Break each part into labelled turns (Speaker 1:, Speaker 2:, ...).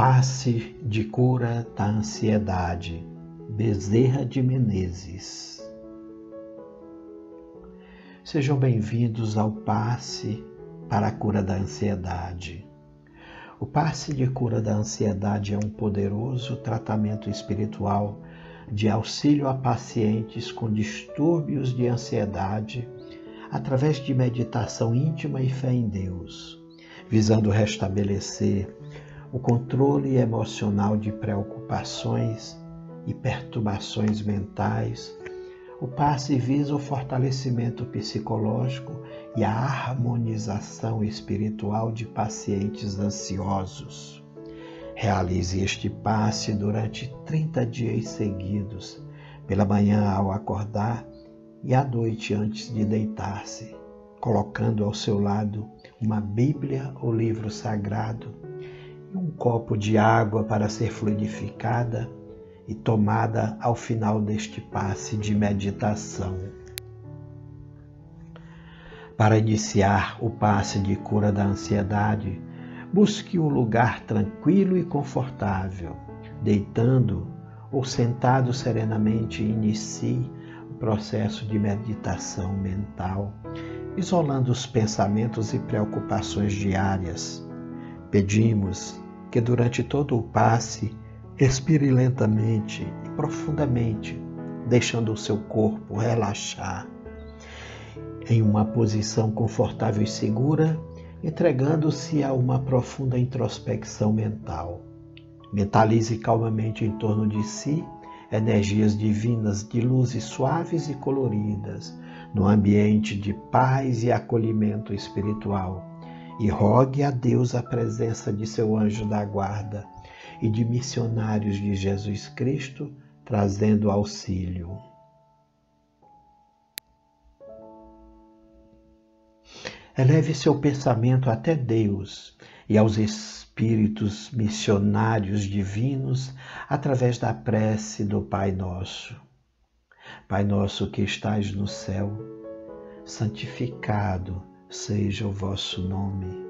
Speaker 1: passe de cura da ansiedade. Bezerra de Menezes. Sejam bem-vindos ao passe para a cura da ansiedade. O passe de cura da ansiedade é um poderoso tratamento espiritual de auxílio a pacientes com distúrbios de ansiedade através de meditação íntima e fé em Deus, visando restabelecer o controle emocional de preocupações e perturbações mentais. O passe visa o fortalecimento psicológico e a harmonização espiritual de pacientes ansiosos. Realize este passe durante 30 dias seguidos, pela manhã ao acordar e à noite antes de deitar-se, colocando ao seu lado uma Bíblia ou livro sagrado e um copo de água para ser fluidificada e tomada ao final deste passe de meditação. Para iniciar o passe de cura da ansiedade, busque um lugar tranquilo e confortável. Deitando ou sentado serenamente, inicie o processo de meditação mental, isolando os pensamentos e preocupações diárias Pedimos que durante todo o passe expire lentamente e profundamente, deixando o seu corpo relaxar em uma posição confortável e segura, entregando-se a uma profunda introspecção mental. Mentalize calmamente em torno de si energias divinas de luzes suaves e coloridas, no ambiente de paz e acolhimento espiritual e rogue a Deus a presença de seu anjo da guarda e de missionários de Jesus Cristo trazendo auxílio. Eleve seu pensamento até Deus e aos espíritos missionários divinos através da prece do Pai Nosso. Pai nosso que estais no céu, santificado seja o vosso nome.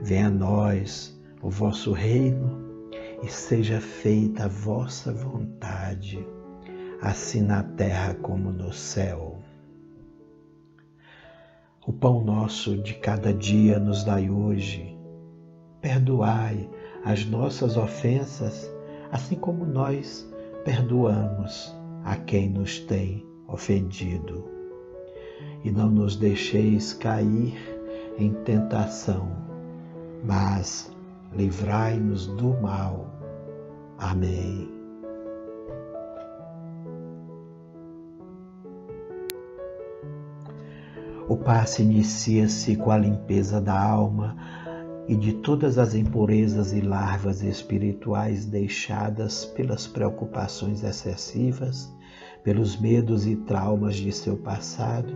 Speaker 1: Venha a nós o vosso reino e seja feita a vossa vontade, assim na terra como no céu. O pão nosso de cada dia nos dai hoje. Perdoai as nossas ofensas, assim como nós perdoamos a quem nos tem ofendido e não nos deixeis cair em tentação, mas livrai-nos do mal. Amém. O passe inicia-se com a limpeza da alma e de todas as impurezas e larvas espirituais deixadas pelas preocupações excessivas pelos medos e traumas de seu passado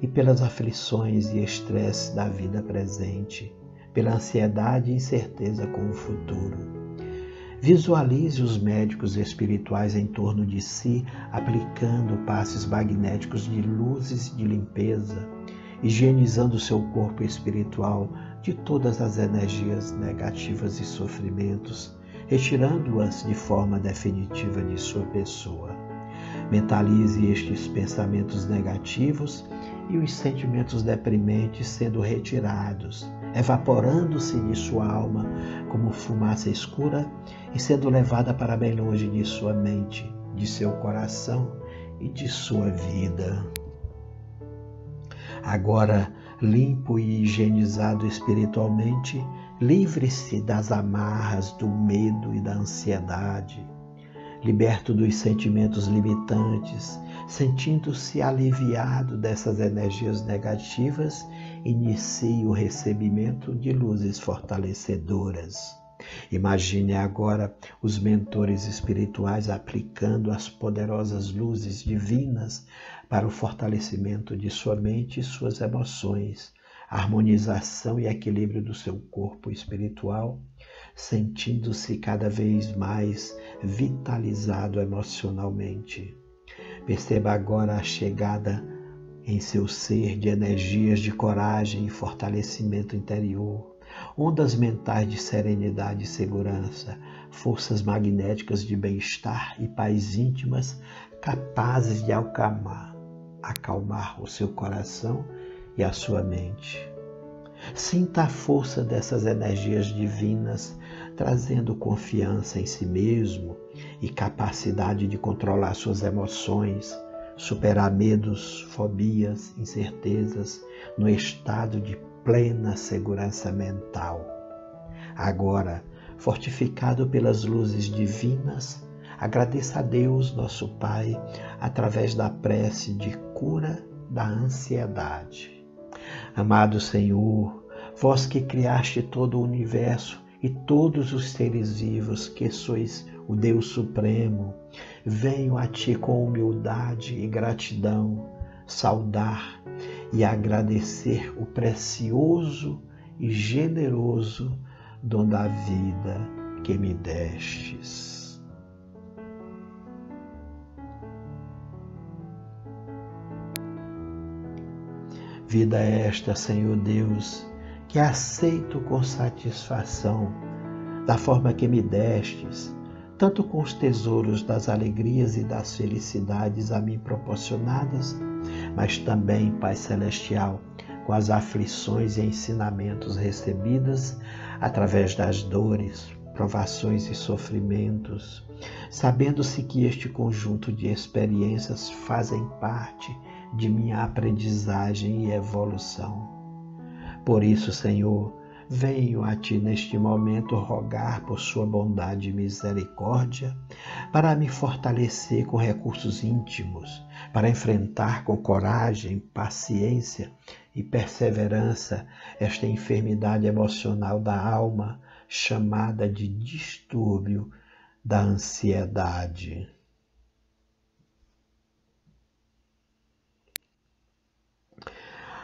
Speaker 1: e pelas aflições e estresses da vida presente, pela ansiedade e incerteza com o futuro. Visualize os médicos espirituais em torno de si, aplicando passes magnéticos de luzes de limpeza, higienizando seu corpo espiritual de todas as energias negativas e sofrimentos, retirando-as de forma definitiva de sua pessoa. Mentalize estes pensamentos negativos e os sentimentos deprimentes sendo retirados, evaporando-se de sua alma como fumaça escura e sendo levada para bem longe de sua mente, de seu coração e de sua vida. Agora, limpo e higienizado espiritualmente, livre-se das amarras do medo e da ansiedade liberto dos sentimentos limitantes, sentindo-se aliviado dessas energias negativas, inicie o recebimento de luzes fortalecedoras. Imagine agora os mentores espirituais aplicando as poderosas luzes divinas para o fortalecimento de sua mente e suas emoções, harmonização e equilíbrio do seu corpo espiritual sentindo-se cada vez mais vitalizado emocionalmente. Perceba agora a chegada em seu ser de energias de coragem e fortalecimento interior, ondas mentais de serenidade e segurança, forças magnéticas de bem-estar e paz íntimas capazes de acalmar, acalmar o seu coração e a sua mente. Sinta a força dessas energias divinas, trazendo confiança em si mesmo e capacidade de controlar suas emoções, superar medos, fobias, incertezas, no estado de plena segurança mental. Agora, fortificado pelas luzes divinas, agradeça a Deus, nosso Pai, através da prece de cura da ansiedade. Amado Senhor, vós que criaste todo o universo e todos os seres vivos, que sois o Deus Supremo, venho a Ti com humildade e gratidão, saudar e agradecer o precioso e generoso dom da vida que me destes. Vida esta, Senhor Deus, que aceito com satisfação, da forma que me destes, tanto com os tesouros das alegrias e das felicidades a mim proporcionadas, mas também, Pai Celestial, com as aflições e ensinamentos recebidas através das dores, provações e sofrimentos, sabendo-se que este conjunto de experiências fazem parte de minha aprendizagem e evolução. Por isso, Senhor, venho a Ti neste momento rogar por Sua bondade e misericórdia para me fortalecer com recursos íntimos, para enfrentar com coragem, paciência e perseverança esta enfermidade emocional da alma chamada de distúrbio da ansiedade.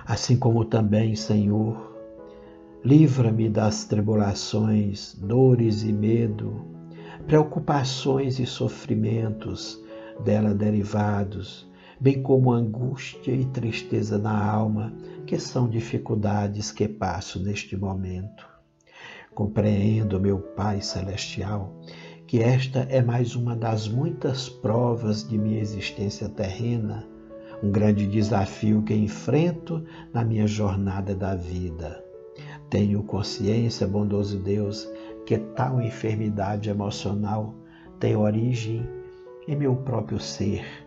Speaker 1: Assim como também, Senhor, livra-me das tribulações, dores e medo, preocupações e sofrimentos dela derivados, bem como angústia e tristeza na alma, que são dificuldades que passo neste momento. Compreendo, meu Pai Celestial, que esta é mais uma das muitas provas de minha existência terrena um grande desafio que enfrento na minha jornada da vida. Tenho consciência, bondoso Deus, que tal enfermidade emocional tem origem em meu próprio ser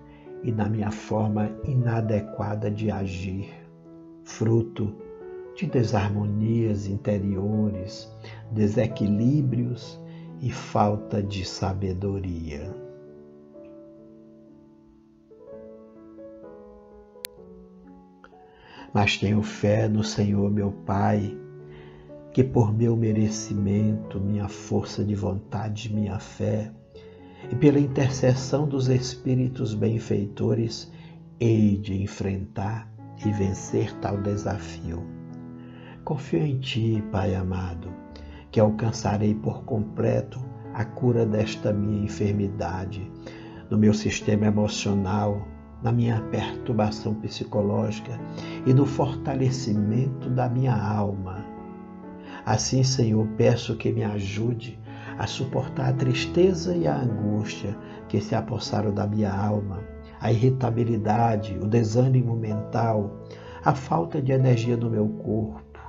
Speaker 1: e na minha forma inadequada de agir, fruto de desarmonias interiores, desequilíbrios e falta de sabedoria. mas tenho fé no Senhor meu Pai, que por meu merecimento, minha força de vontade, minha fé, e pela intercessão dos Espíritos benfeitores, hei de enfrentar e vencer tal desafio. Confio em Ti, Pai amado, que alcançarei por completo a cura desta minha enfermidade, no meu sistema emocional, na minha perturbação psicológica e no fortalecimento da minha alma. Assim, Senhor, peço que me ajude a suportar a tristeza e a angústia que se apossaram da minha alma, a irritabilidade, o desânimo mental, a falta de energia no meu corpo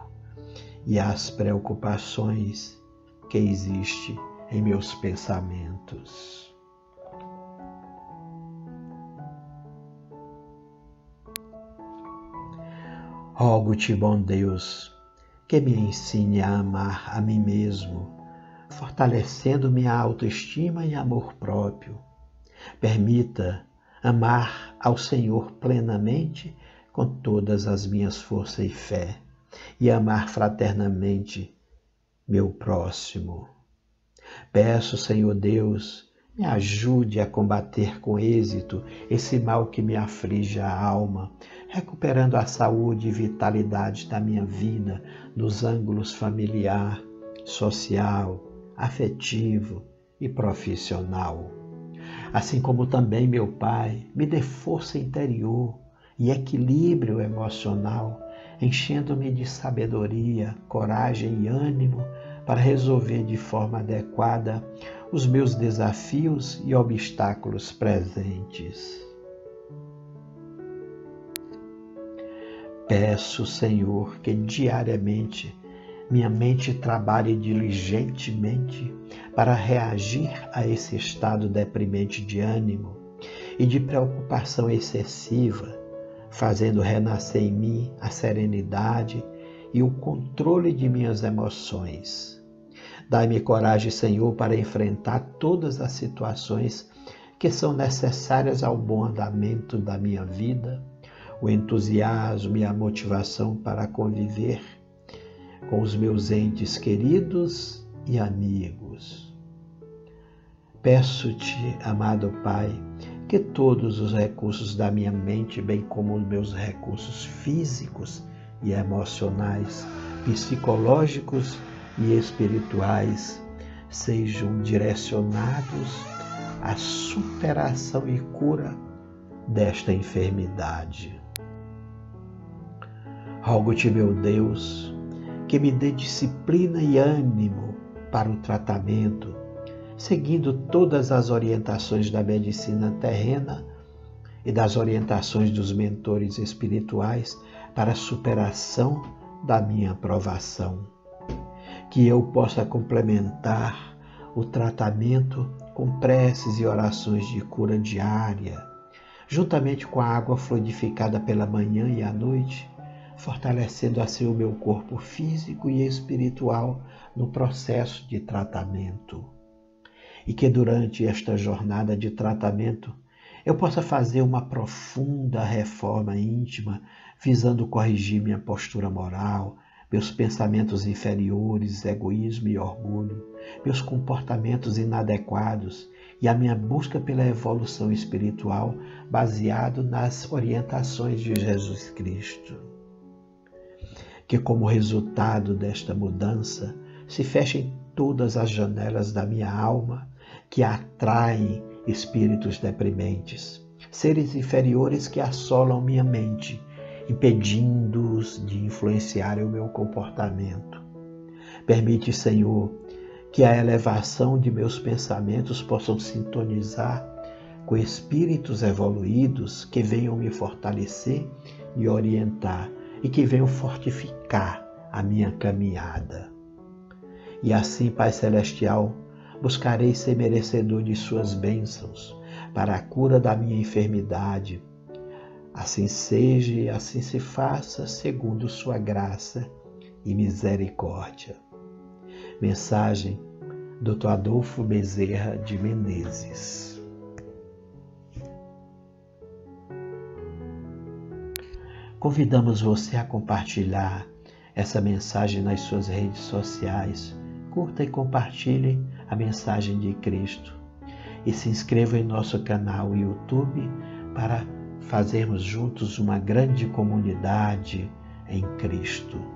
Speaker 1: e as preocupações que existem em meus pensamentos. Rogo-te, bom Deus, que me ensine a amar a mim mesmo, fortalecendo minha autoestima e amor próprio. Permita amar ao Senhor plenamente com todas as minhas forças e fé, e amar fraternamente meu próximo. Peço, Senhor Deus, me ajude a combater com êxito esse mal que me aflige a alma, recuperando a saúde e vitalidade da minha vida nos ângulos familiar, social, afetivo e profissional. Assim como também, meu Pai, me dê força interior e equilíbrio emocional enchendo-me de sabedoria, coragem e ânimo para resolver de forma adequada os meus desafios e obstáculos presentes. Peço, Senhor, que diariamente minha mente trabalhe diligentemente para reagir a esse estado deprimente de ânimo e de preocupação excessiva, fazendo renascer em mim a serenidade e o controle de minhas emoções. Dai-me coragem, Senhor, para enfrentar todas as situações que são necessárias ao bom andamento da minha vida, o entusiasmo e a motivação para conviver com os meus entes queridos e amigos. Peço-te, amado Pai, que todos os recursos da minha mente, bem como os meus recursos físicos e emocionais, psicológicos e espirituais, sejam direcionados à superação e cura desta enfermidade. Rogo-te, meu Deus, que me dê disciplina e ânimo para o tratamento, seguindo todas as orientações da medicina terrena e das orientações dos mentores espirituais para a superação da minha aprovação. Que eu possa complementar o tratamento com preces e orações de cura diária, juntamente com a água fluidificada pela manhã e à noite fortalecendo assim o meu corpo físico e espiritual no processo de tratamento. E que durante esta jornada de tratamento eu possa fazer uma profunda reforma íntima, visando corrigir minha postura moral, meus pensamentos inferiores, egoísmo e orgulho, meus comportamentos inadequados e a minha busca pela evolução espiritual baseado nas orientações de Jesus Cristo que, como resultado desta mudança, se fechem todas as janelas da minha alma que atraem espíritos deprimentes, seres inferiores que assolam minha mente, impedindo-os de influenciar o meu comportamento. Permite, Senhor, que a elevação de meus pensamentos possam sintonizar com espíritos evoluídos que venham me fortalecer e orientar e que venham fortificar a minha caminhada. E assim, Pai Celestial, buscarei ser merecedor de Suas bênçãos para a cura da minha enfermidade. Assim seja e assim se faça, segundo Sua graça e misericórdia. Mensagem Dr. Adolfo Bezerra de Menezes. Convidamos você a compartilhar essa mensagem nas suas redes sociais. Curta e compartilhe a mensagem de Cristo. E se inscreva em nosso canal YouTube para fazermos juntos uma grande comunidade em Cristo.